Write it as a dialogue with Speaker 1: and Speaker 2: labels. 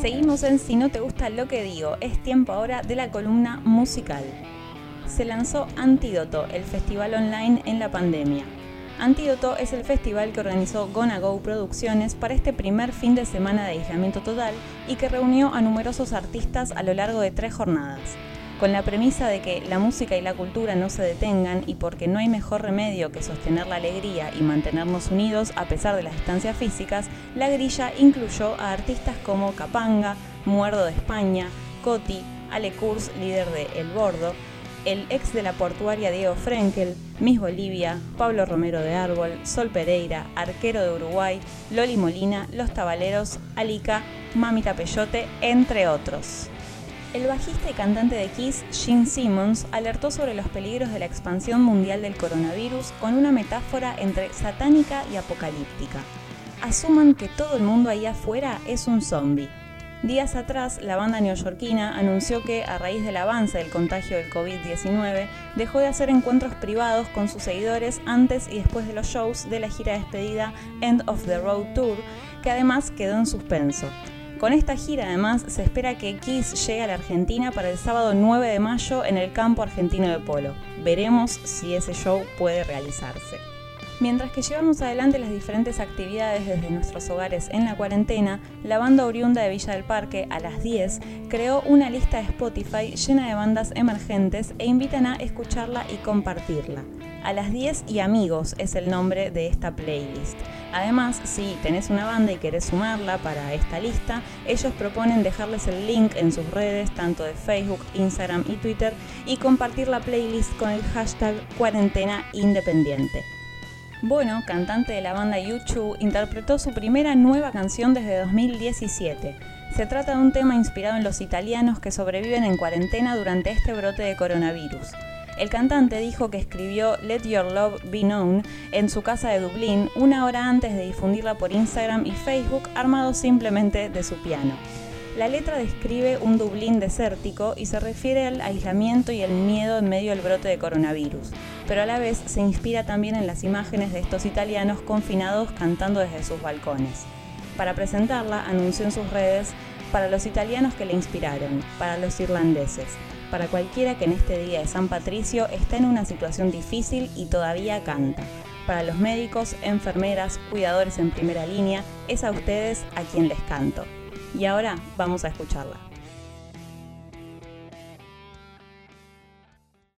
Speaker 1: Seguimos en Si no te gusta lo que digo, es tiempo ahora de la columna musical. Se lanzó Antídoto, el festival online en la pandemia. Antídoto es el festival que organizó Gonna Go Producciones para este primer fin de semana de aislamiento total y que reunió a numerosos artistas a lo largo de tres jornadas con la premisa de que la música y la cultura no se detengan y porque no hay mejor remedio que sostener la alegría y mantenernos unidos a pesar de las distancias físicas, la grilla incluyó a artistas como Capanga, Muerdo de España, Coti, Ale Kurz, líder de El Bordo, el ex de la portuaria Diego Frenkel, Miss Bolivia, Pablo Romero de Árbol, Sol Pereira, Arquero de Uruguay, Loli Molina, Los Tabaleros, Alica, Mamita Peyote, entre otros. El bajista y cantante de Kiss, Gene Simmons, alertó sobre los peligros de la expansión mundial del coronavirus con una metáfora entre satánica y apocalíptica. Asuman que todo el mundo ahí afuera es un zombie. Días atrás, la banda neoyorquina anunció que, a raíz del avance del contagio del COVID-19, dejó de hacer encuentros privados con sus seguidores antes y después de los shows de la gira despedida End of the Road Tour, que además quedó en suspenso. Con esta gira además se espera que Kiss llegue a la Argentina para el sábado 9 de mayo en el campo argentino de polo. Veremos si ese show puede realizarse. Mientras que llevamos adelante las diferentes actividades desde nuestros hogares en la cuarentena, la banda oriunda de Villa del Parque, a las 10, creó una lista de Spotify llena de bandas emergentes e invitan a escucharla y compartirla. A las 10 y amigos es el nombre de esta playlist. Además, si tenés una banda y querés sumarla para esta lista, ellos proponen dejarles el link en sus redes, tanto de Facebook, Instagram y Twitter, y compartir la playlist con el hashtag cuarentena independiente. Bueno, cantante de la banda YouTube, interpretó su primera nueva canción desde 2017. Se trata de un tema inspirado en los italianos que sobreviven en cuarentena durante este brote de coronavirus. El cantante dijo que escribió Let Your Love Be Known en su casa de Dublín una hora antes de difundirla por Instagram y Facebook armado simplemente de su piano. La letra describe un Dublín desértico y se refiere al aislamiento y el miedo en medio del brote de coronavirus, pero a la vez se inspira también en las imágenes de estos italianos confinados cantando desde sus balcones. Para presentarla, anunció en sus redes para los italianos que le inspiraron, para los irlandeses, para cualquiera que en este día de San Patricio está en una situación difícil y todavía canta. Para los médicos, enfermeras, cuidadores en primera línea, es a ustedes a quien les canto. Y ahora vamos a escucharla.